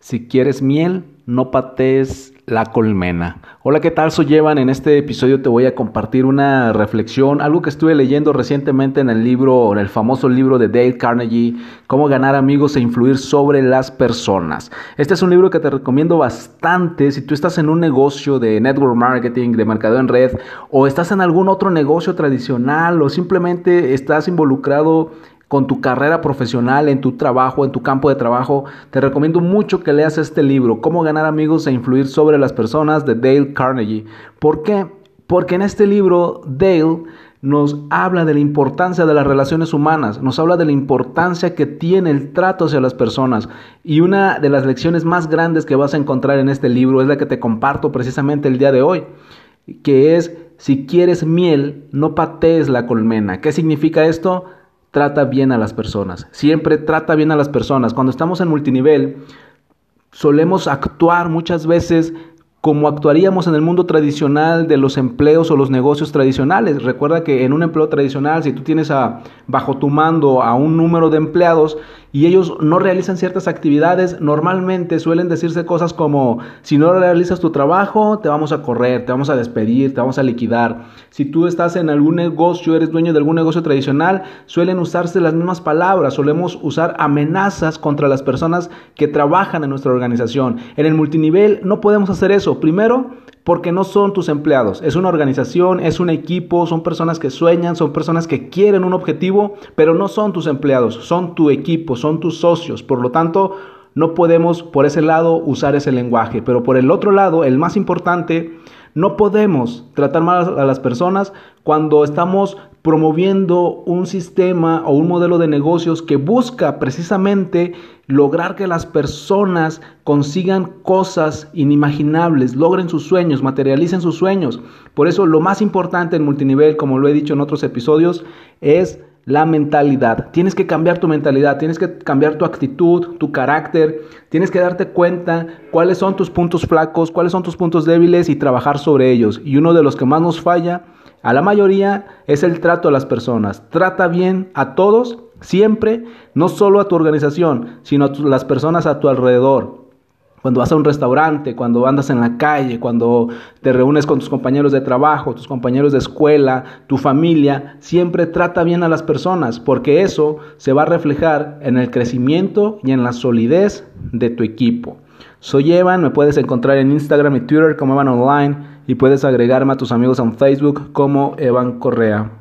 Si quieres miel, no patees la colmena. Hola, ¿qué tal? Soy Evan. En este episodio te voy a compartir una reflexión, algo que estuve leyendo recientemente en el libro, en el famoso libro de Dale Carnegie, Cómo ganar amigos e influir sobre las personas. Este es un libro que te recomiendo bastante si tú estás en un negocio de network marketing, de mercado en red, o estás en algún otro negocio tradicional, o simplemente estás involucrado con tu carrera profesional, en tu trabajo, en tu campo de trabajo, te recomiendo mucho que leas este libro, Cómo ganar amigos e influir sobre las personas de Dale Carnegie. ¿Por qué? Porque en este libro Dale nos habla de la importancia de las relaciones humanas, nos habla de la importancia que tiene el trato hacia las personas. Y una de las lecciones más grandes que vas a encontrar en este libro es la que te comparto precisamente el día de hoy, que es, si quieres miel, no patees la colmena. ¿Qué significa esto? Trata bien a las personas. Siempre trata bien a las personas. Cuando estamos en multinivel, solemos actuar muchas veces como actuaríamos en el mundo tradicional de los empleos o los negocios tradicionales. Recuerda que en un empleo tradicional, si tú tienes bajo tu mando a un número de empleados y ellos no realizan ciertas actividades, normalmente suelen decirse cosas como, si no realizas tu trabajo, te vamos a correr, te vamos a despedir, te vamos a liquidar. Si tú estás en algún negocio, eres dueño de algún negocio tradicional, suelen usarse las mismas palabras, solemos usar amenazas contra las personas que trabajan en nuestra organización. En el multinivel no podemos hacer eso Primero, porque no son tus empleados. Es una organización, es un equipo, son personas que sueñan, son personas que quieren un objetivo, pero no son tus empleados, son tu equipo, son tus socios. Por lo tanto, no podemos por ese lado usar ese lenguaje. Pero por el otro lado, el más importante, no podemos tratar mal a las personas cuando estamos promoviendo un sistema o un modelo de negocios que busca precisamente lograr que las personas consigan cosas inimaginables, logren sus sueños, materialicen sus sueños. Por eso lo más importante en multinivel, como lo he dicho en otros episodios, es la mentalidad. Tienes que cambiar tu mentalidad, tienes que cambiar tu actitud, tu carácter, tienes que darte cuenta cuáles son tus puntos flacos, cuáles son tus puntos débiles y trabajar sobre ellos. Y uno de los que más nos falla a la mayoría es el trato a las personas. Trata bien a todos, siempre, no solo a tu organización, sino a las personas a tu alrededor cuando vas a un restaurante, cuando andas en la calle, cuando te reúnes con tus compañeros de trabajo, tus compañeros de escuela, tu familia, siempre trata bien a las personas, porque eso se va a reflejar en el crecimiento y en la solidez de tu equipo. Soy Evan, me puedes encontrar en Instagram y Twitter como Evan Online y puedes agregarme a tus amigos en Facebook como Evan Correa.